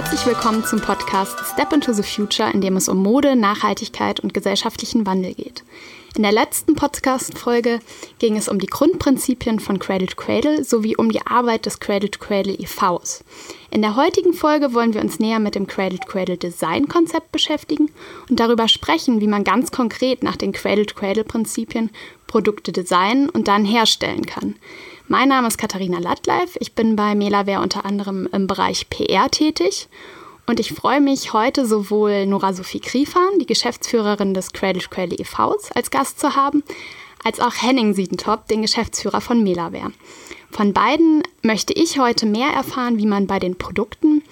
Herzlich willkommen zum Podcast Step into the Future, in dem es um Mode, Nachhaltigkeit und gesellschaftlichen Wandel geht. In der letzten Podcast-Folge ging es um die Grundprinzipien von Cradle to Cradle sowie um die Arbeit des Cradle to Cradle e.V.s. In der heutigen Folge wollen wir uns näher mit dem Cradle to Cradle Design-Konzept beschäftigen und darüber sprechen, wie man ganz konkret nach den Cradle to Cradle Prinzipien Produkte designen und dann herstellen kann. Mein Name ist Katharina Lattleif. Ich bin bei Melaware unter anderem im Bereich PR tätig. Und ich freue mich, heute sowohl Nora Sophie Kriefan, die Geschäftsführerin des Cradle Cradle e.V.s, als Gast zu haben, als auch Henning Siedentop, den Geschäftsführer von Melaware. Von beiden möchte ich heute mehr erfahren, wie man bei den Produkten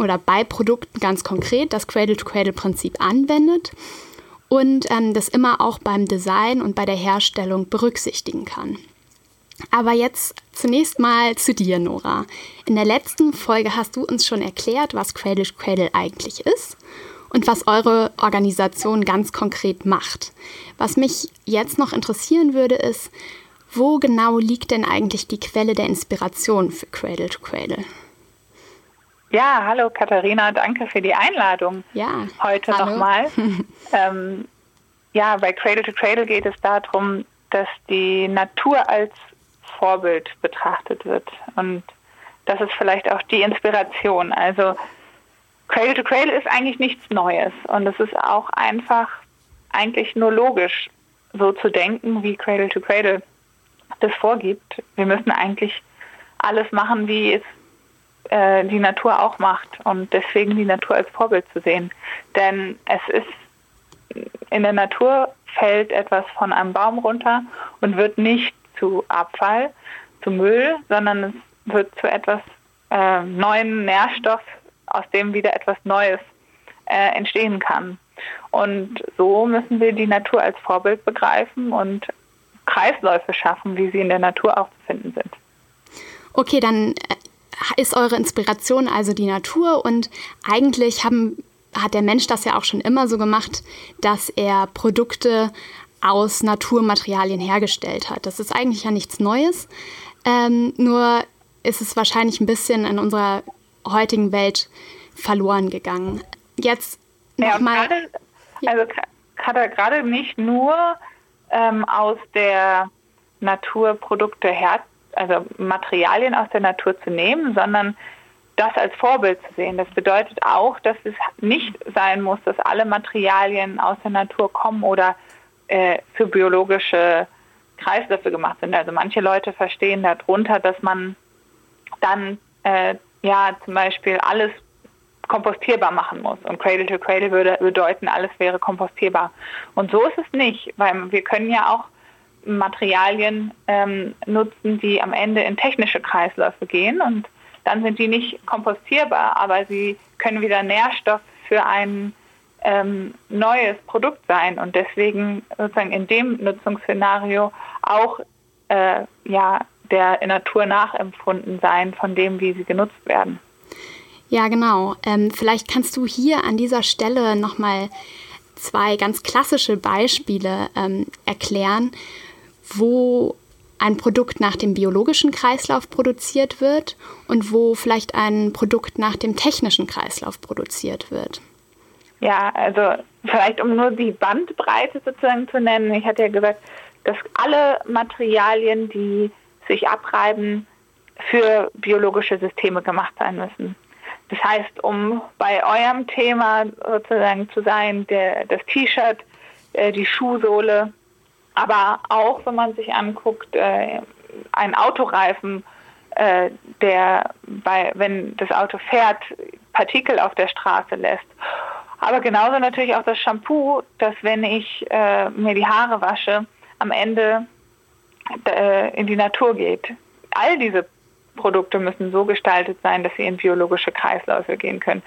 oder bei Produkten ganz konkret das Cradle-to-Cradle-Prinzip anwendet und ähm, das immer auch beim Design und bei der Herstellung berücksichtigen kann. Aber jetzt zunächst mal zu dir, Nora. In der letzten Folge hast du uns schon erklärt, was Cradle Cradle eigentlich ist und was eure Organisation ganz konkret macht. Was mich jetzt noch interessieren würde, ist, wo genau liegt denn eigentlich die Quelle der Inspiration für Cradle to Cradle? Ja, hallo Katharina, danke für die Einladung. Ja, heute nochmal. ähm, ja, bei Cradle to Cradle geht es darum, dass die Natur als Vorbild betrachtet wird. Und das ist vielleicht auch die Inspiration. Also Cradle to Cradle ist eigentlich nichts Neues und es ist auch einfach eigentlich nur logisch, so zu denken, wie Cradle to Cradle das vorgibt. Wir müssen eigentlich alles machen, wie es äh, die Natur auch macht und deswegen die Natur als Vorbild zu sehen. Denn es ist in der Natur fällt etwas von einem Baum runter und wird nicht zu Abfall, zu Müll, sondern es wird zu etwas äh, neuen Nährstoff, aus dem wieder etwas Neues äh, entstehen kann. Und so müssen wir die Natur als Vorbild begreifen und Kreisläufe schaffen, wie sie in der Natur auch zu finden sind. Okay, dann äh, ist eure Inspiration also die Natur und eigentlich haben, hat der Mensch das ja auch schon immer so gemacht, dass er Produkte aus Naturmaterialien hergestellt hat. Das ist eigentlich ja nichts Neues, ähm, nur ist es wahrscheinlich ein bisschen in unserer heutigen Welt verloren gegangen. Jetzt nochmal. Ja, also er gerade nicht nur ähm, aus der Natur Produkte her, also Materialien aus der Natur zu nehmen, sondern das als Vorbild zu sehen. Das bedeutet auch, dass es nicht sein muss, dass alle Materialien aus der Natur kommen oder äh, für biologische Kreisläufe gemacht sind. Also manche Leute verstehen darunter, dass man dann äh, ja zum Beispiel alles kompostierbar machen muss. Und Cradle to Cradle würde bedeuten, alles wäre kompostierbar. Und so ist es nicht, weil wir können ja auch Materialien ähm, nutzen, die am Ende in technische Kreisläufe gehen und dann sind die nicht kompostierbar, aber sie können wieder Nährstoff für einen ähm, neues Produkt sein und deswegen sozusagen in dem Nutzungsszenario auch äh, ja, der Natur nachempfunden sein von dem, wie sie genutzt werden. Ja, genau. Ähm, vielleicht kannst du hier an dieser Stelle nochmal zwei ganz klassische Beispiele ähm, erklären, wo ein Produkt nach dem biologischen Kreislauf produziert wird und wo vielleicht ein Produkt nach dem technischen Kreislauf produziert wird. Ja, also vielleicht um nur die Bandbreite sozusagen zu nennen. Ich hatte ja gesagt, dass alle Materialien, die sich abreiben, für biologische Systeme gemacht sein müssen. Das heißt, um bei eurem Thema sozusagen zu sein, der, das T-Shirt, äh, die Schuhsohle, aber auch wenn man sich anguckt, äh, ein Autoreifen, äh, der bei, wenn das Auto fährt, Partikel auf der Straße lässt aber genauso natürlich auch das Shampoo, dass wenn ich äh, mir die Haare wasche, am Ende äh, in die Natur geht. All diese Produkte müssen so gestaltet sein, dass sie in biologische Kreisläufe gehen können.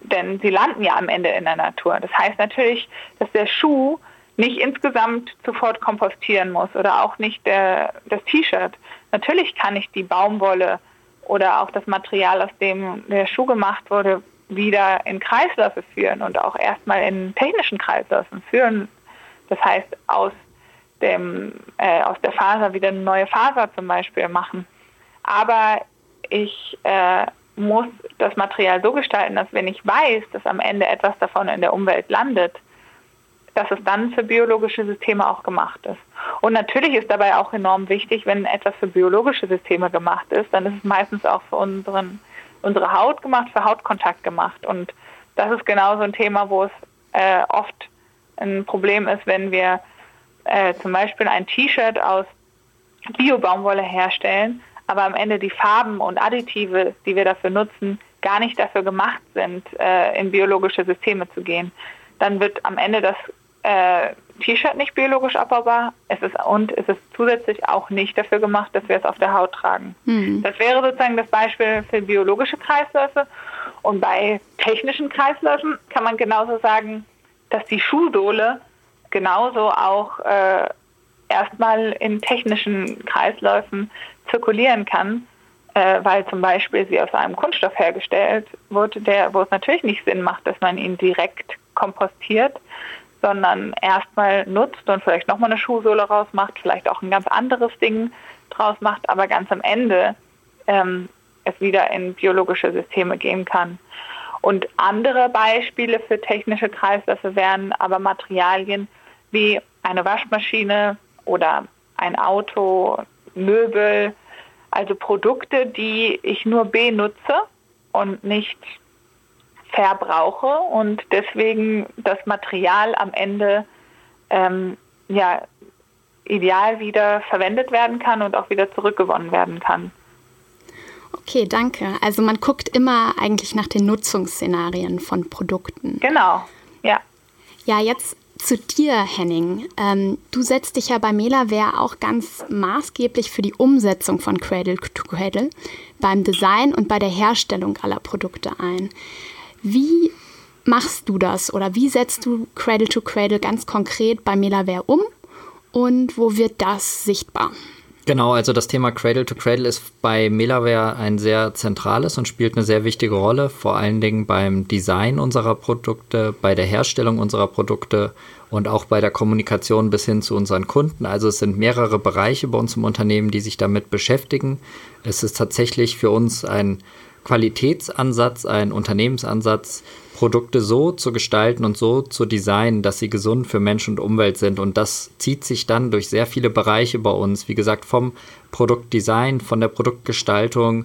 Denn sie landen ja am Ende in der Natur. Das heißt natürlich, dass der Schuh nicht insgesamt sofort kompostieren muss oder auch nicht der, das T-Shirt. Natürlich kann ich die Baumwolle oder auch das Material, aus dem der Schuh gemacht wurde, wieder in Kreisläufe führen und auch erstmal in technischen Kreisläufen führen. Das heißt, aus, dem, äh, aus der Faser wieder eine neue Faser zum Beispiel machen. Aber ich äh, muss das Material so gestalten, dass wenn ich weiß, dass am Ende etwas davon in der Umwelt landet, dass es dann für biologische Systeme auch gemacht ist. Und natürlich ist dabei auch enorm wichtig, wenn etwas für biologische Systeme gemacht ist, dann ist es meistens auch für unseren, unsere Haut gemacht, für Hautkontakt gemacht. Und das ist genau so ein Thema, wo es äh, oft ein Problem ist, wenn wir äh, zum Beispiel ein T-Shirt aus Bio-Baumwolle herstellen, aber am Ende die Farben und Additive, die wir dafür nutzen, gar nicht dafür gemacht sind, äh, in biologische Systeme zu gehen. Dann wird am Ende das äh, T-Shirt nicht biologisch abbaubar es ist, und es ist zusätzlich auch nicht dafür gemacht, dass wir es auf der Haut tragen. Mhm. Das wäre sozusagen das Beispiel für biologische Kreisläufe. Und bei technischen Kreisläufen kann man genauso sagen, dass die Schuhsohle genauso auch äh, erstmal in technischen Kreisläufen zirkulieren kann, äh, weil zum Beispiel sie aus einem Kunststoff hergestellt wurde, der, wo es natürlich nicht Sinn macht, dass man ihn direkt kompostiert, sondern erstmal nutzt und vielleicht nochmal eine Schuhsohle rausmacht, vielleicht auch ein ganz anderes Ding draus macht, aber ganz am Ende ähm, es wieder in biologische Systeme gehen kann. Und andere Beispiele für technische Kreisläufe wären aber Materialien wie eine Waschmaschine oder ein Auto, Möbel, also Produkte, die ich nur benutze und nicht verbrauche und deswegen das Material am Ende ähm, ja, ideal wieder verwendet werden kann und auch wieder zurückgewonnen werden kann. Okay, danke. Also man guckt immer eigentlich nach den Nutzungsszenarien von Produkten. Genau, ja. Ja, jetzt zu dir, Henning. Ähm, du setzt dich ja bei Melaware auch ganz maßgeblich für die Umsetzung von Cradle to Cradle beim Design und bei der Herstellung aller Produkte ein. Wie machst du das oder wie setzt du Cradle to Cradle ganz konkret bei Melaware um und wo wird das sichtbar? Genau, also das Thema Cradle to Cradle ist bei Melaware ein sehr zentrales und spielt eine sehr wichtige Rolle, vor allen Dingen beim Design unserer Produkte, bei der Herstellung unserer Produkte und auch bei der Kommunikation bis hin zu unseren Kunden. Also es sind mehrere Bereiche bei uns im Unternehmen, die sich damit beschäftigen. Es ist tatsächlich für uns ein Qualitätsansatz, ein Unternehmensansatz, Produkte so zu gestalten und so zu designen, dass sie gesund für Mensch und Umwelt sind. Und das zieht sich dann durch sehr viele Bereiche bei uns. Wie gesagt, vom Produktdesign, von der Produktgestaltung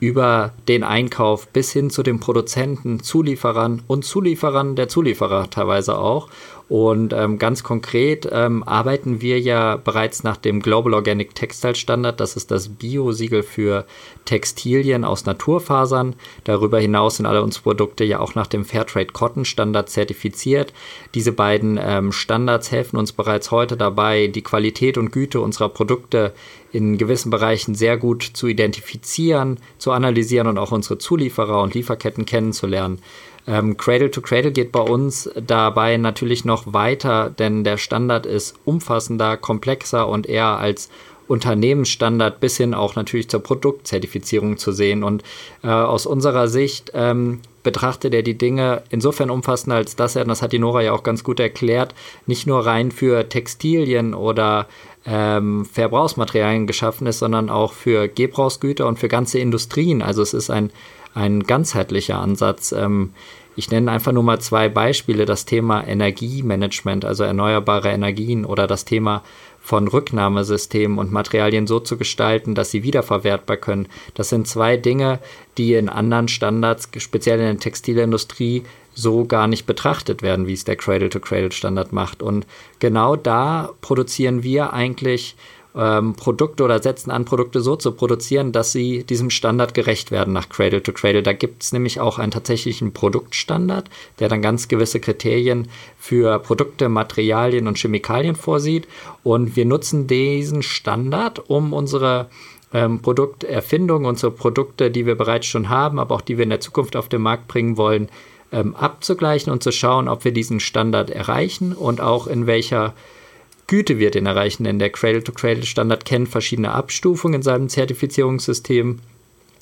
über den Einkauf bis hin zu den Produzenten, Zulieferern und Zulieferern der Zulieferer teilweise auch. Und ähm, ganz konkret ähm, arbeiten wir ja bereits nach dem Global Organic Textile Standard. Das ist das Bio-Siegel für Textilien aus Naturfasern. Darüber hinaus sind alle unsere Produkte ja auch nach dem Fairtrade Cotton Standard zertifiziert. Diese beiden ähm, Standards helfen uns bereits heute dabei, die Qualität und Güte unserer Produkte in gewissen Bereichen sehr gut zu identifizieren, zu analysieren und auch unsere Zulieferer und Lieferketten kennenzulernen. Ähm, Cradle to Cradle geht bei uns dabei natürlich noch weiter, denn der Standard ist umfassender, komplexer und eher als Unternehmensstandard bis hin auch natürlich zur Produktzertifizierung zu sehen. Und äh, aus unserer Sicht ähm, betrachtet er die Dinge insofern umfassender, als dass er, und das hat die Nora ja auch ganz gut erklärt, nicht nur rein für Textilien oder ähm, Verbrauchsmaterialien geschaffen ist, sondern auch für Gebrauchsgüter und für ganze Industrien. Also es ist ein ein ganzheitlicher Ansatz. Ähm, ich nenne einfach nur mal zwei Beispiele. Das Thema Energiemanagement, also erneuerbare Energien oder das Thema von Rücknahmesystemen und Materialien so zu gestalten, dass sie wiederverwertbar können. Das sind zwei Dinge, die in anderen Standards, speziell in der Textilindustrie, so gar nicht betrachtet werden, wie es der Cradle-to-Cradle-Standard macht. Und genau da produzieren wir eigentlich ähm, Produkte oder setzen an, Produkte so zu produzieren, dass sie diesem Standard gerecht werden nach Cradle to Cradle. Da gibt es nämlich auch einen tatsächlichen Produktstandard, der dann ganz gewisse Kriterien für Produkte, Materialien und Chemikalien vorsieht. Und wir nutzen diesen Standard, um unsere ähm, Produkterfindung, unsere Produkte, die wir bereits schon haben, aber auch die wir in der Zukunft auf den Markt bringen wollen, ähm, abzugleichen und zu schauen, ob wir diesen Standard erreichen und auch in welcher Güte wir den erreichen, denn der Cradle-to-Cradle-Standard kennt verschiedene Abstufungen in seinem Zertifizierungssystem.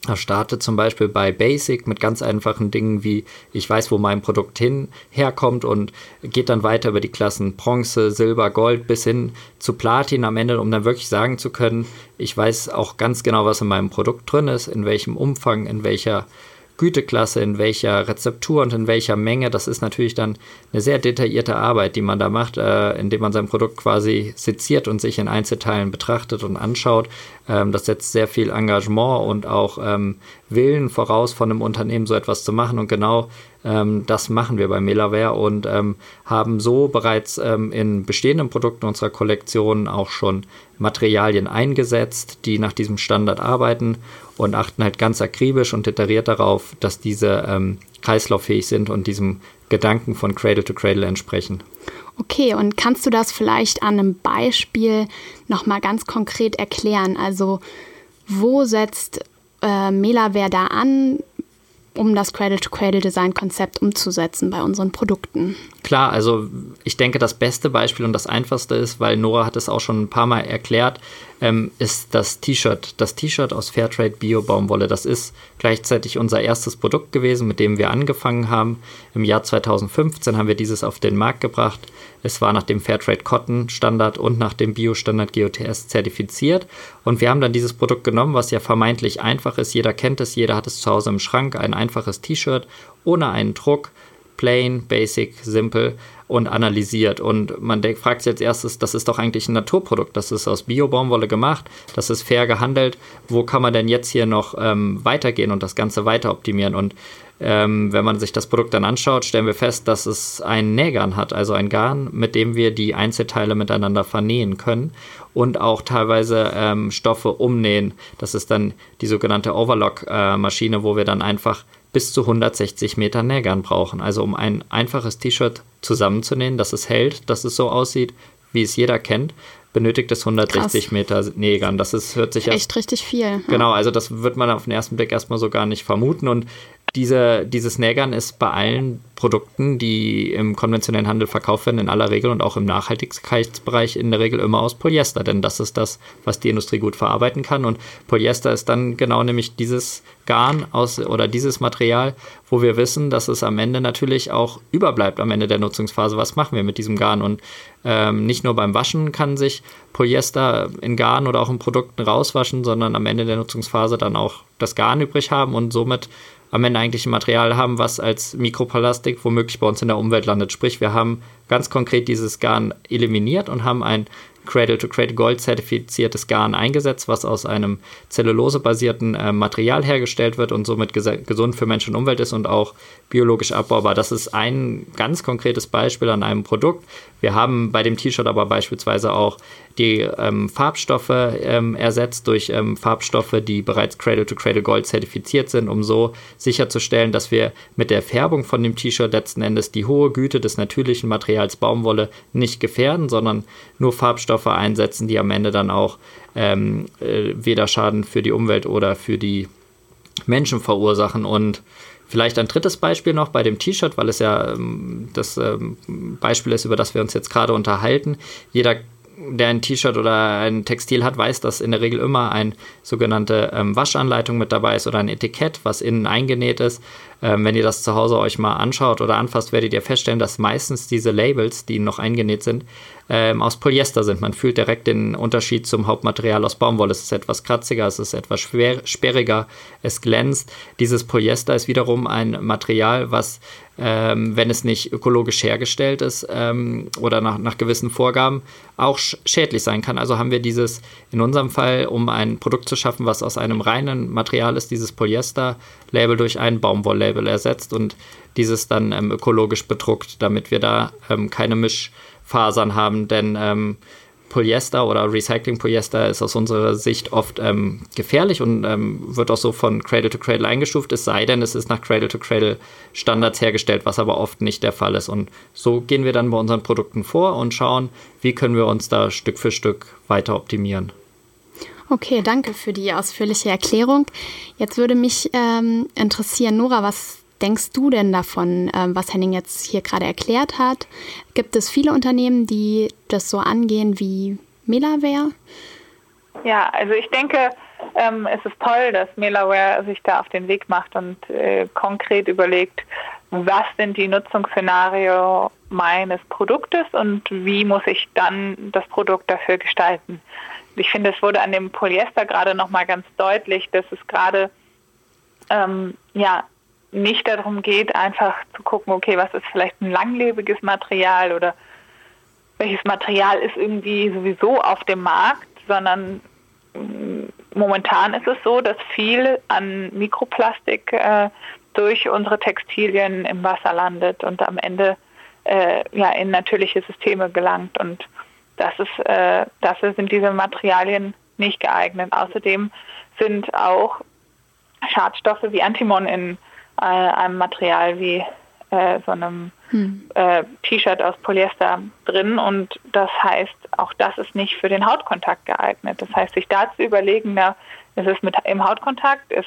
Er startet zum Beispiel bei Basic mit ganz einfachen Dingen wie ich weiß, wo mein Produkt hin herkommt und geht dann weiter über die Klassen Bronze, Silber, Gold bis hin zu Platin am Ende, um dann wirklich sagen zu können, ich weiß auch ganz genau, was in meinem Produkt drin ist, in welchem Umfang, in welcher Güteklasse, in welcher Rezeptur und in welcher Menge. Das ist natürlich dann eine sehr detaillierte Arbeit, die man da macht, äh, indem man sein Produkt quasi seziert und sich in Einzelteilen betrachtet und anschaut. Ähm, das setzt sehr viel Engagement und auch ähm, Willen voraus, von einem Unternehmen so etwas zu machen. Und genau ähm, das machen wir bei Melaware und ähm, haben so bereits ähm, in bestehenden Produkten unserer Kollektion auch schon Materialien eingesetzt, die nach diesem Standard arbeiten und achten halt ganz akribisch und detailliert darauf, dass diese ähm, kreislauffähig sind und diesem Gedanken von Cradle to Cradle entsprechen. Okay, und kannst du das vielleicht an einem Beispiel nochmal ganz konkret erklären? Also wo setzt äh, Melaware da an? Um das Cradle-to-Cradle-Design-Konzept umzusetzen bei unseren Produkten. Klar, also ich denke, das beste Beispiel und das einfachste ist, weil Nora hat es auch schon ein paar Mal erklärt, ähm, ist das T-Shirt. Das T-Shirt aus Fairtrade Bio Baumwolle. Das ist gleichzeitig unser erstes Produkt gewesen, mit dem wir angefangen haben. Im Jahr 2015 haben wir dieses auf den Markt gebracht. Es war nach dem Fairtrade Cotton Standard und nach dem Bio Standard GOTS zertifiziert. Und wir haben dann dieses Produkt genommen, was ja vermeintlich einfach ist. Jeder kennt es, jeder hat es zu Hause im Schrank. Ein einfaches T-Shirt ohne einen Druck plain, basic, simpel und analysiert. Und man denkt, fragt sich als erstes, das ist doch eigentlich ein Naturprodukt, das ist aus Bio-Baumwolle gemacht, das ist fair gehandelt. Wo kann man denn jetzt hier noch ähm, weitergehen und das Ganze weiter optimieren? Und ähm, wenn man sich das Produkt dann anschaut, stellen wir fest, dass es ein Nähgarn hat, also ein Garn, mit dem wir die Einzelteile miteinander vernähen können und auch teilweise ähm, Stoffe umnähen. Das ist dann die sogenannte Overlock-Maschine, äh, wo wir dann einfach bis zu 160 Meter Nähgarn brauchen. Also um ein einfaches T-Shirt zusammenzunähen, dass es hält, dass es so aussieht, wie es jeder kennt, benötigt es 160 Krass. Meter Nähgarn. Das ist, hört sich echt erst, richtig viel. Genau, also das wird man auf den ersten Blick erstmal so gar nicht vermuten. Und diese, dieses Nägern ist bei allen Produkten, die im konventionellen Handel verkauft werden, in aller Regel und auch im Nachhaltigkeitsbereich in der Regel immer aus Polyester, denn das ist das, was die Industrie gut verarbeiten kann. Und Polyester ist dann genau nämlich dieses Garn aus oder dieses Material, wo wir wissen, dass es am Ende natürlich auch überbleibt am Ende der Nutzungsphase. Was machen wir mit diesem Garn? Und ähm, nicht nur beim Waschen kann sich Polyester in Garn oder auch in Produkten rauswaschen, sondern am Ende der Nutzungsphase dann auch das Garn übrig haben und somit am Ende eigentlich ein Material haben, was als Mikroplastik womöglich bei uns in der Umwelt landet. Sprich, wir haben ganz konkret dieses Garn eliminiert und haben ein Cradle-to-Cradle Gold zertifiziertes Garn eingesetzt, was aus einem zellulosebasierten äh, Material hergestellt wird und somit ges gesund für Mensch und Umwelt ist und auch biologisch abbaubar. Das ist ein ganz konkretes Beispiel an einem Produkt. Wir haben bei dem T-Shirt aber beispielsweise auch die ähm, Farbstoffe ähm, ersetzt durch ähm, Farbstoffe, die bereits Cradle-to-Cradle -Cradle Gold zertifiziert sind, um so sicherzustellen, dass wir mit der Färbung von dem T-Shirt letzten Endes die hohe Güte des natürlichen Materials Baumwolle nicht gefährden, sondern nur Farbstoffe einsetzen, die am Ende dann auch ähm, äh, weder Schaden für die Umwelt oder für die Menschen verursachen und Vielleicht ein drittes Beispiel noch bei dem T-Shirt, weil es ja ähm, das ähm, Beispiel ist, über das wir uns jetzt gerade unterhalten. Jeder der ein T-Shirt oder ein Textil hat, weiß, dass in der Regel immer eine sogenannte ähm, Waschanleitung mit dabei ist oder ein Etikett, was innen eingenäht ist. Ähm, wenn ihr das zu Hause euch mal anschaut oder anfasst, werdet ihr feststellen, dass meistens diese Labels, die noch eingenäht sind, ähm, aus Polyester sind. Man fühlt direkt den Unterschied zum Hauptmaterial aus Baumwolle. Es ist etwas kratziger, es ist etwas schwer, sperriger, es glänzt. Dieses Polyester ist wiederum ein Material, was, ähm, wenn es nicht ökologisch hergestellt ist ähm, oder nach, nach gewissen Vorgaben, auch sch schädlich sein kann. Also haben wir dieses, in unserem Fall, um ein Produkt zu schaffen, was aus einem reinen Material ist, dieses Polyester-Label durch ein Baumwoll-Label ersetzt und dieses dann ähm, ökologisch bedruckt, damit wir da ähm, keine Misch- Fasern haben, denn ähm, Polyester oder Recycling-Polyester ist aus unserer Sicht oft ähm, gefährlich und ähm, wird auch so von Cradle to Cradle eingestuft, es sei denn, es ist nach Cradle to Cradle Standards hergestellt, was aber oft nicht der Fall ist. Und so gehen wir dann bei unseren Produkten vor und schauen, wie können wir uns da Stück für Stück weiter optimieren. Okay, danke für die ausführliche Erklärung. Jetzt würde mich ähm, interessieren, Nora, was denkst du denn davon, ähm, was Henning jetzt hier gerade erklärt hat? Gibt es viele Unternehmen, die das so angehen wie Melaware? Ja, also ich denke, ähm, es ist toll, dass Melaware sich da auf den Weg macht und äh, konkret überlegt, was sind die Nutzungsszenario meines Produktes und wie muss ich dann das Produkt dafür gestalten. Ich finde, es wurde an dem Polyester gerade nochmal ganz deutlich, dass es gerade ähm, ja nicht darum geht, einfach zu gucken, okay, was ist vielleicht ein langlebiges Material oder welches Material ist irgendwie sowieso auf dem Markt, sondern mm, momentan ist es so, dass viel an Mikroplastik äh, durch unsere Textilien im Wasser landet und am Ende äh, ja in natürliche Systeme gelangt und das ist, äh, dafür sind diese Materialien nicht geeignet. Außerdem sind auch Schadstoffe wie Antimon in äh, einem Material wie äh, so einem hm. äh, T-Shirt aus Polyester drin und das heißt, auch das ist nicht für den Hautkontakt geeignet. Das heißt, sich da zu überlegen, na, es ist mit im Hautkontakt, es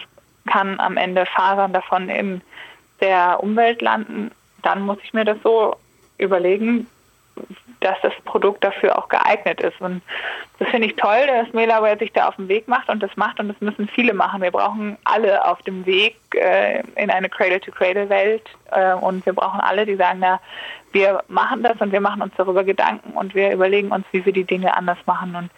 kann am Ende Fasern davon in der Umwelt landen, dann muss ich mir das so überlegen, dass das Produkt dafür auch geeignet ist. Und das finde ich toll, dass Melaware sich da auf den Weg macht und das macht und das müssen viele machen. Wir brauchen alle auf dem Weg äh, in eine Cradle-to-Cradle-Welt äh, und wir brauchen alle, die sagen, na, wir machen das und wir machen uns darüber Gedanken und wir überlegen uns, wie wir die Dinge anders machen. Und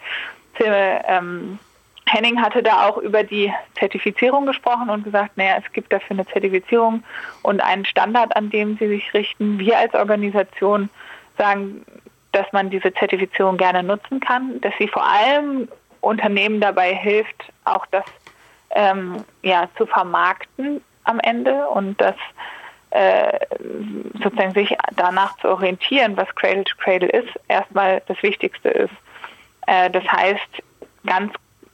ähm, Henning hatte da auch über die Zertifizierung gesprochen und gesagt, naja, es gibt dafür eine Zertifizierung und einen Standard, an dem sie sich richten. Wir als Organisation sagen, dass man diese Zertifizierung gerne nutzen kann, dass sie vor allem Unternehmen dabei hilft, auch das ähm, ja, zu vermarkten am Ende und das äh, sozusagen sich danach zu orientieren, was Cradle to Cradle ist, erstmal das Wichtigste ist. Äh, das heißt, ganz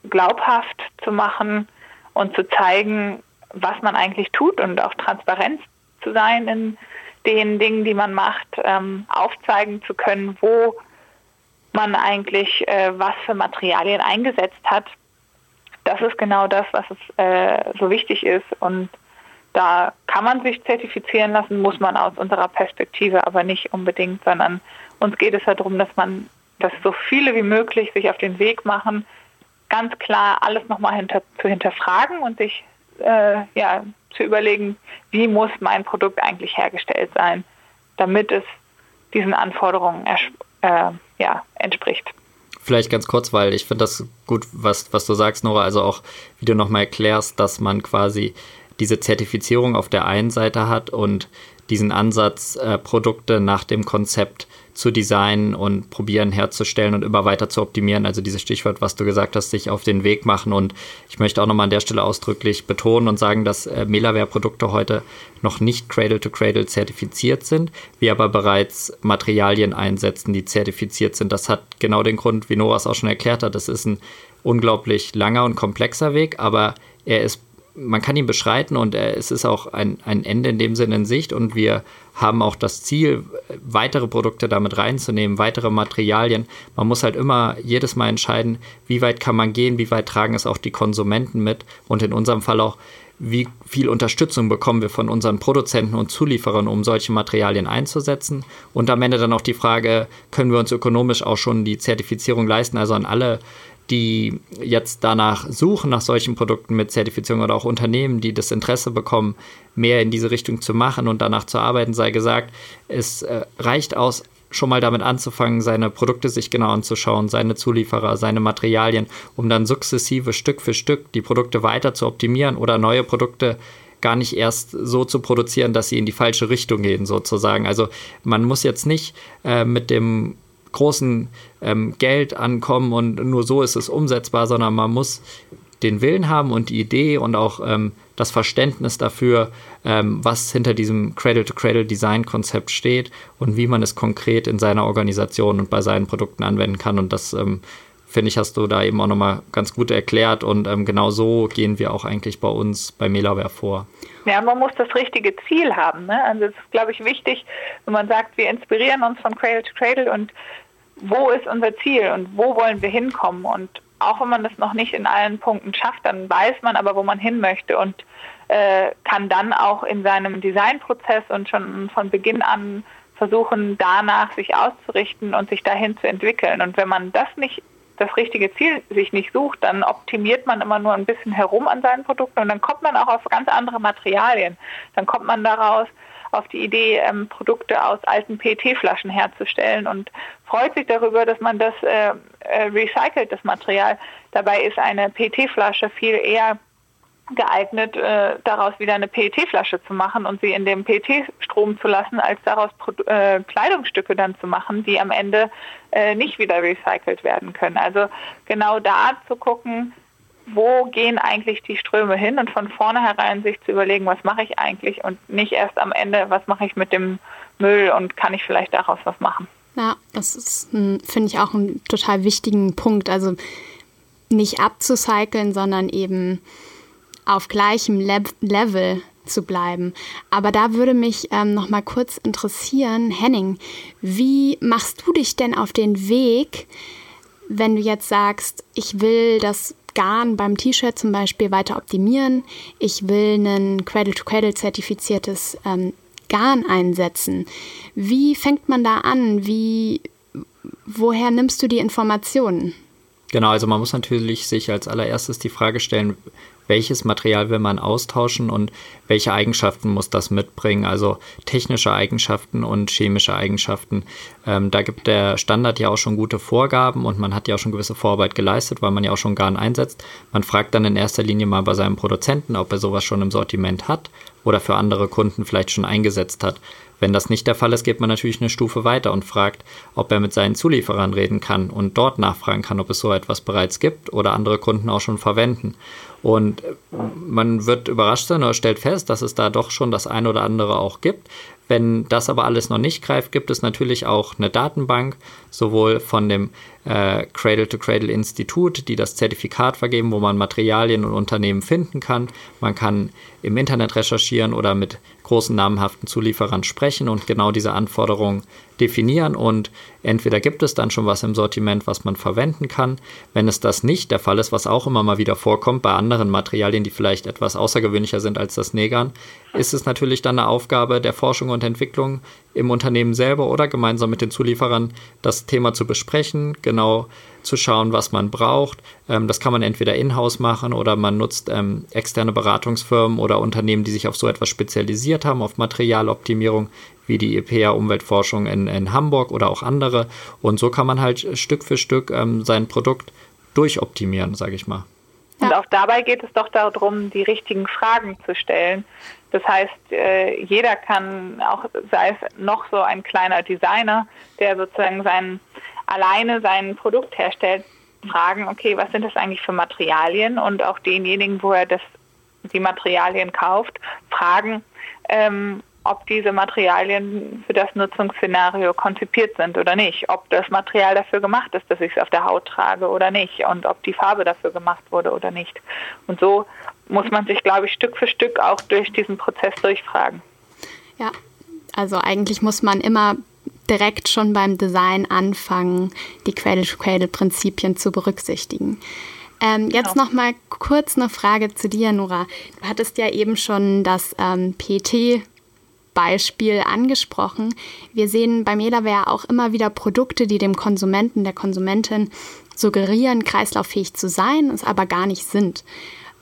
glaubhaft zu machen und zu zeigen, was man eigentlich tut und auch transparent zu sein in den Dingen, die man macht, ähm, aufzeigen zu können, wo man eigentlich äh, was für Materialien eingesetzt hat. Das ist genau das, was es äh, so wichtig ist. Und da kann man sich zertifizieren lassen, muss man aus unserer Perspektive aber nicht unbedingt, sondern uns geht es ja darum, dass man, dass so viele wie möglich sich auf den Weg machen, ganz klar alles nochmal hinter, zu hinterfragen und sich äh, ja, zu überlegen, wie muss mein Produkt eigentlich hergestellt sein, damit es diesen Anforderungen äh, ja, entspricht. Vielleicht ganz kurz, weil ich finde das gut, was, was du sagst, Nora, also auch, wie du nochmal erklärst, dass man quasi diese Zertifizierung auf der einen Seite hat und diesen Ansatz, äh, Produkte nach dem Konzept zu designen und probieren herzustellen und immer weiter zu optimieren. Also dieses Stichwort, was du gesagt hast, sich auf den Weg machen. Und ich möchte auch nochmal an der Stelle ausdrücklich betonen und sagen, dass äh, Melaware-Produkte heute noch nicht Cradle-to-Cradle zertifiziert sind, wir aber bereits Materialien einsetzen, die zertifiziert sind. Das hat genau den Grund, wie Nora es auch schon erklärt hat. Das ist ein unglaublich langer und komplexer Weg, aber er ist man kann ihn beschreiten und äh, es ist auch ein, ein Ende in dem Sinne in Sicht und wir haben auch das Ziel, weitere Produkte damit reinzunehmen, weitere Materialien. Man muss halt immer jedes Mal entscheiden, wie weit kann man gehen, wie weit tragen es auch die Konsumenten mit und in unserem Fall auch, wie viel Unterstützung bekommen wir von unseren Produzenten und Zulieferern, um solche Materialien einzusetzen. Und am Ende dann auch die Frage, können wir uns ökonomisch auch schon die Zertifizierung leisten, also an alle die jetzt danach suchen, nach solchen Produkten mit Zertifizierung oder auch Unternehmen, die das Interesse bekommen, mehr in diese Richtung zu machen und danach zu arbeiten, sei gesagt, es äh, reicht aus, schon mal damit anzufangen, seine Produkte sich genau anzuschauen, seine Zulieferer, seine Materialien, um dann sukzessive Stück für Stück die Produkte weiter zu optimieren oder neue Produkte gar nicht erst so zu produzieren, dass sie in die falsche Richtung gehen, sozusagen. Also man muss jetzt nicht äh, mit dem großen ähm, Geld ankommen und nur so ist es umsetzbar, sondern man muss den Willen haben und die Idee und auch ähm, das Verständnis dafür, ähm, was hinter diesem Cradle-to-Cradle-Design-Konzept steht und wie man es konkret in seiner Organisation und bei seinen Produkten anwenden kann. Und das, ähm, finde ich, hast du da eben auch nochmal ganz gut erklärt. Und ähm, genau so gehen wir auch eigentlich bei uns bei Melaware vor. Ja, man muss das richtige Ziel haben. Ne? Also es ist, glaube ich, wichtig, wenn man sagt, wir inspirieren uns von Cradle to Cradle und wo ist unser Ziel und wo wollen wir hinkommen. Und auch wenn man das noch nicht in allen Punkten schafft, dann weiß man aber, wo man hin möchte und äh, kann dann auch in seinem Designprozess und schon von Beginn an versuchen, danach sich auszurichten und sich dahin zu entwickeln. Und wenn man das nicht, das richtige Ziel sich nicht sucht, dann optimiert man immer nur ein bisschen herum an seinen Produkten und dann kommt man auch auf ganz andere Materialien. Dann kommt man daraus, auf die Idee, ähm, Produkte aus alten PET-Flaschen herzustellen und freut sich darüber, dass man das äh, äh, recycelt, das Material. Dabei ist eine PET-Flasche viel eher geeignet, äh, daraus wieder eine PET-Flasche zu machen und sie in dem PET-Strom zu lassen, als daraus Pro äh, Kleidungsstücke dann zu machen, die am Ende äh, nicht wieder recycelt werden können. Also genau da zu gucken, wo gehen eigentlich die Ströme hin und von vornherein sich zu überlegen, was mache ich eigentlich und nicht erst am Ende, was mache ich mit dem Müll und kann ich vielleicht daraus was machen. Ja, das ist, finde ich, auch einen total wichtigen Punkt. Also nicht abzucyceln, sondern eben auf gleichem Le Level zu bleiben. Aber da würde mich ähm, noch mal kurz interessieren, Henning, wie machst du dich denn auf den Weg, wenn du jetzt sagst, ich will das Garn beim T-Shirt zum Beispiel weiter optimieren, ich will ein Cradle-to-Cradle zertifiziertes ähm, Garn einsetzen. Wie fängt man da an? Wie, woher nimmst du die Informationen? Genau, also man muss natürlich sich als allererstes die Frage stellen, welches Material will man austauschen und welche Eigenschaften muss das mitbringen, also technische Eigenschaften und chemische Eigenschaften. Ähm, da gibt der Standard ja auch schon gute Vorgaben und man hat ja auch schon gewisse Vorarbeit geleistet, weil man ja auch schon Garn einsetzt. Man fragt dann in erster Linie mal bei seinem Produzenten, ob er sowas schon im Sortiment hat oder für andere Kunden vielleicht schon eingesetzt hat. Wenn das nicht der Fall ist, geht man natürlich eine Stufe weiter und fragt, ob er mit seinen Zulieferern reden kann und dort nachfragen kann, ob es so etwas bereits gibt oder andere Kunden auch schon verwenden. Und man wird überrascht sein oder stellt fest, dass es da doch schon das eine oder andere auch gibt. Wenn das aber alles noch nicht greift, gibt es natürlich auch eine Datenbank, sowohl von dem äh, Cradle-to-Cradle-Institut, die das Zertifikat vergeben, wo man Materialien und Unternehmen finden kann. Man kann im Internet recherchieren oder mit großen namenhaften Zulieferern sprechen und genau diese Anforderungen definieren und entweder gibt es dann schon was im Sortiment, was man verwenden kann. Wenn es das nicht der Fall ist, was auch immer mal wieder vorkommt bei anderen Materialien, die vielleicht etwas außergewöhnlicher sind als das Negern, ist es natürlich dann eine Aufgabe der Forschung und Entwicklung im Unternehmen selber oder gemeinsam mit den Zulieferern das Thema zu besprechen, genau zu schauen, was man braucht. Ähm, das kann man entweder in-house machen oder man nutzt ähm, externe Beratungsfirmen oder Unternehmen, die sich auf so etwas spezialisiert haben, auf Materialoptimierung, wie die EPA Umweltforschung in, in Hamburg oder auch andere. Und so kann man halt Stück für Stück ähm, sein Produkt durchoptimieren, sage ich mal. Auch dabei geht es doch darum, die richtigen Fragen zu stellen. Das heißt, äh, jeder kann, auch sei es noch so ein kleiner Designer, der sozusagen sein, alleine sein Produkt herstellt, fragen, okay, was sind das eigentlich für Materialien? Und auch denjenigen, wo er das, die Materialien kauft, fragen, ähm, ob diese Materialien für das Nutzungsszenario konzipiert sind oder nicht, ob das Material dafür gemacht ist, dass ich es auf der Haut trage oder nicht und ob die Farbe dafür gemacht wurde oder nicht. Und so muss man sich, glaube ich, Stück für Stück auch durch diesen Prozess durchfragen. Ja, also eigentlich muss man immer direkt schon beim Design anfangen, die Cradle-to-Cradle-Prinzipien zu berücksichtigen. Ähm, jetzt genau. noch mal kurz eine Frage zu dir, Nora. Du hattest ja eben schon das ähm, PT Beispiel angesprochen. Wir sehen bei Melaware auch immer wieder Produkte, die dem Konsumenten, der Konsumentin suggerieren, kreislauffähig zu sein, es aber gar nicht sind.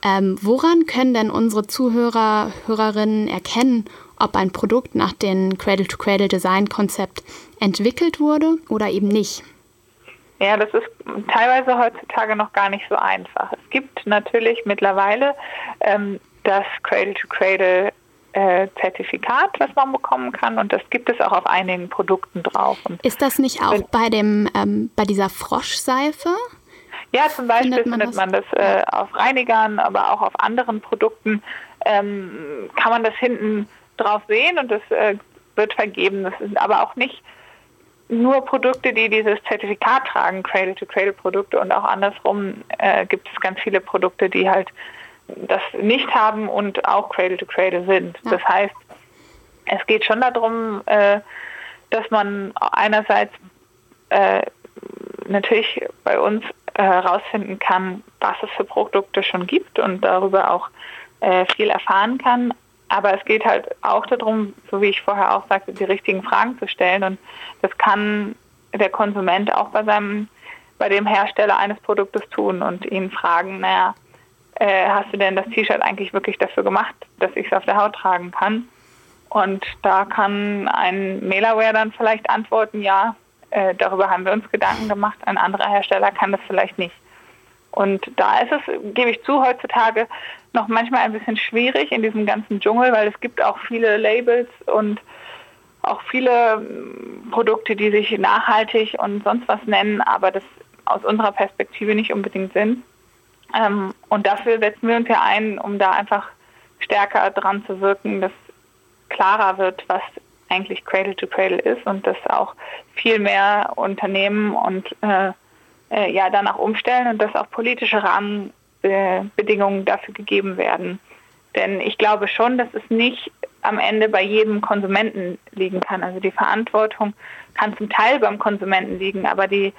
Ähm, woran können denn unsere Zuhörer, Hörerinnen erkennen, ob ein Produkt nach dem Cradle-to-Cradle-Design-Konzept entwickelt wurde oder eben nicht? Ja, das ist teilweise heutzutage noch gar nicht so einfach. Es gibt natürlich mittlerweile ähm, das Cradle-to-Cradle äh, Zertifikat, was man bekommen kann und das gibt es auch auf einigen Produkten drauf. Und ist das nicht auch bei dem ähm, bei dieser Froschseife? Ja, zum Beispiel findet man findet das, man das äh, auf Reinigern, aber auch auf anderen Produkten ähm, kann man das hinten drauf sehen und das äh, wird vergeben. Das sind aber auch nicht nur Produkte, die dieses Zertifikat tragen, Cradle-to-Cradle-Produkte und auch andersrum äh, gibt es ganz viele Produkte, die halt das nicht haben und auch Cradle to Cradle sind. Ja. Das heißt, es geht schon darum, äh, dass man einerseits äh, natürlich bei uns äh, herausfinden kann, was es für Produkte schon gibt und darüber auch äh, viel erfahren kann. Aber es geht halt auch darum, so wie ich vorher auch sagte, die richtigen Fragen zu stellen. Und das kann der Konsument auch bei seinem, bei dem Hersteller eines Produktes tun und ihn fragen, naja, äh, hast du denn das T-Shirt eigentlich wirklich dafür gemacht, dass ich es auf der Haut tragen kann? Und da kann ein Mailaware dann vielleicht antworten, ja, äh, darüber haben wir uns Gedanken gemacht. Ein anderer Hersteller kann das vielleicht nicht. Und da ist es, gebe ich zu, heutzutage noch manchmal ein bisschen schwierig in diesem ganzen Dschungel, weil es gibt auch viele Labels und auch viele mm, Produkte, die sich nachhaltig und sonst was nennen, aber das aus unserer Perspektive nicht unbedingt sind. Ähm, und dafür setzen wir uns ja ein, um da einfach stärker dran zu wirken, dass klarer wird, was eigentlich Cradle to Cradle ist und dass auch viel mehr Unternehmen und äh, äh, ja danach umstellen und dass auch politische Rahmenbedingungen dafür gegeben werden. Denn ich glaube schon, dass es nicht am Ende bei jedem Konsumenten liegen kann. Also die Verantwortung kann zum Teil beim Konsumenten liegen, aber die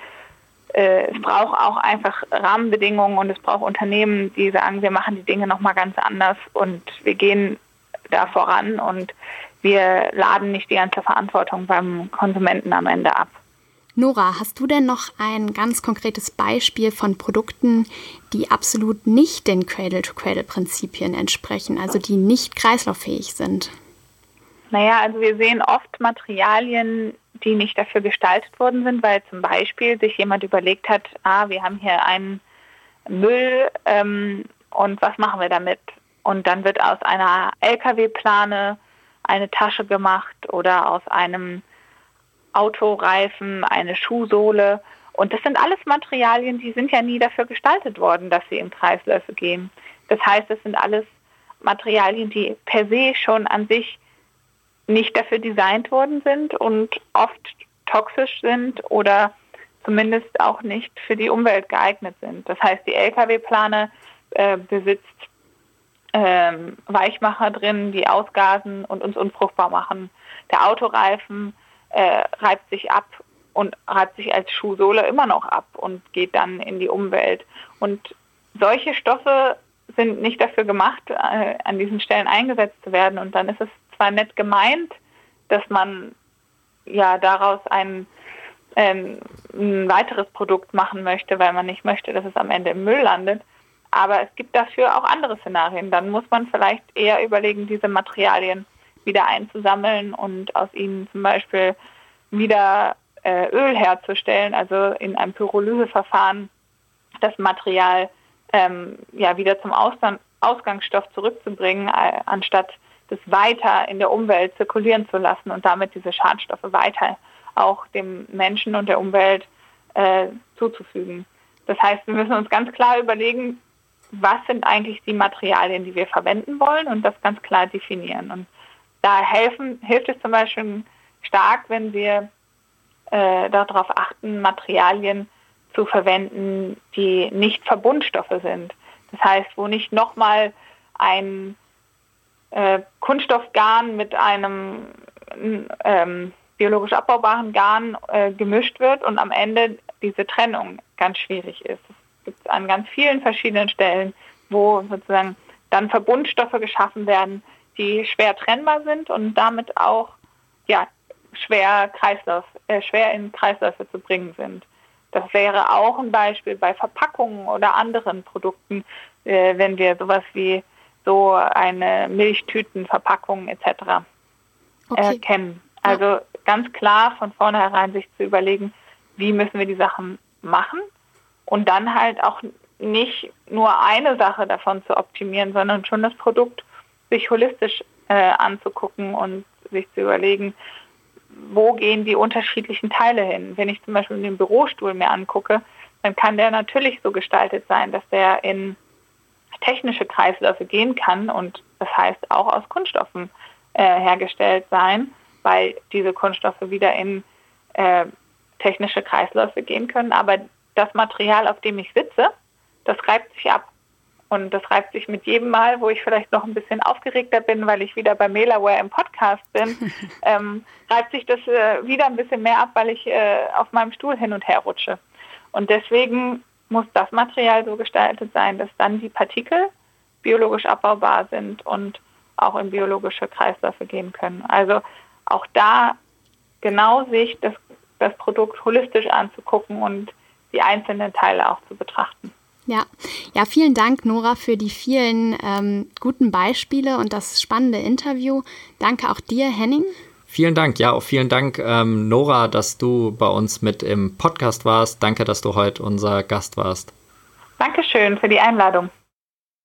es braucht auch einfach Rahmenbedingungen und es braucht Unternehmen, die sagen, wir machen die Dinge nochmal ganz anders und wir gehen da voran und wir laden nicht die ganze Verantwortung beim Konsumenten am Ende ab. Nora, hast du denn noch ein ganz konkretes Beispiel von Produkten, die absolut nicht den Cradle-to-Cradle-Prinzipien entsprechen, also die nicht kreislauffähig sind? Naja, also wir sehen oft Materialien, die nicht dafür gestaltet worden sind, weil zum Beispiel sich jemand überlegt hat, ah, wir haben hier einen Müll ähm, und was machen wir damit? Und dann wird aus einer Lkw-Plane eine Tasche gemacht oder aus einem Autoreifen, eine Schuhsohle. Und das sind alles Materialien, die sind ja nie dafür gestaltet worden, dass sie in Kreisläufe gehen. Das heißt, das sind alles Materialien, die per se schon an sich nicht dafür designt worden sind und oft toxisch sind oder zumindest auch nicht für die Umwelt geeignet sind. Das heißt, die Lkw-Plane äh, besitzt ähm, Weichmacher drin, die ausgasen und uns unfruchtbar machen. Der Autoreifen äh, reibt sich ab und reibt sich als Schuhsohle immer noch ab und geht dann in die Umwelt. Und solche Stoffe sind nicht dafür gemacht, äh, an diesen Stellen eingesetzt zu werden. Und dann ist es nett gemeint, dass man ja daraus ein, ähm, ein weiteres Produkt machen möchte, weil man nicht möchte, dass es am Ende im Müll landet. Aber es gibt dafür auch andere Szenarien. Dann muss man vielleicht eher überlegen, diese Materialien wieder einzusammeln und aus ihnen zum Beispiel wieder äh, Öl herzustellen, also in einem Pyrolyseverfahren das Material ähm, ja wieder zum Ausgang Ausgangsstoff zurückzubringen, äh, anstatt das weiter in der Umwelt zirkulieren zu lassen und damit diese Schadstoffe weiter auch dem Menschen und der Umwelt äh, zuzufügen. Das heißt, wir müssen uns ganz klar überlegen, was sind eigentlich die Materialien, die wir verwenden wollen und das ganz klar definieren. Und da helfen, hilft es zum Beispiel stark, wenn wir äh, darauf achten, Materialien zu verwenden, die nicht Verbundstoffe sind. Das heißt, wo nicht nochmal ein äh, Kunststoffgarn mit einem ähm, biologisch abbaubaren Garn äh, gemischt wird und am Ende diese Trennung ganz schwierig ist. Es gibt an ganz vielen verschiedenen Stellen, wo sozusagen dann Verbundstoffe geschaffen werden, die schwer trennbar sind und damit auch ja, schwer, Kreislauf, äh, schwer in Kreisläufe zu bringen sind. Das wäre auch ein Beispiel bei Verpackungen oder anderen Produkten, äh, wenn wir sowas wie so eine Milchtütenverpackung etc. Okay. kennen. Also ja. ganz klar von vornherein sich zu überlegen, wie müssen wir die Sachen machen und dann halt auch nicht nur eine Sache davon zu optimieren, sondern schon das Produkt sich holistisch äh, anzugucken und sich zu überlegen, wo gehen die unterschiedlichen Teile hin. Wenn ich zum Beispiel den Bürostuhl mir angucke, dann kann der natürlich so gestaltet sein, dass der in technische Kreisläufe gehen kann und das heißt auch aus Kunststoffen äh, hergestellt sein, weil diese Kunststoffe wieder in äh, technische Kreisläufe gehen können. Aber das Material, auf dem ich sitze, das reibt sich ab. Und das reibt sich mit jedem Mal, wo ich vielleicht noch ein bisschen aufgeregter bin, weil ich wieder bei Mailaware im Podcast bin, ähm, reibt sich das äh, wieder ein bisschen mehr ab, weil ich äh, auf meinem Stuhl hin und her rutsche. Und deswegen muss das Material so gestaltet sein, dass dann die Partikel biologisch abbaubar sind und auch in biologische Kreisläufe gehen können. Also auch da genau sich das, das Produkt holistisch anzugucken und die einzelnen Teile auch zu betrachten. Ja, ja, vielen Dank, Nora, für die vielen ähm, guten Beispiele und das spannende Interview. Danke auch dir, Henning. Vielen Dank, ja, auch vielen Dank, ähm, Nora, dass du bei uns mit im Podcast warst. Danke, dass du heute unser Gast warst. Dankeschön für die Einladung.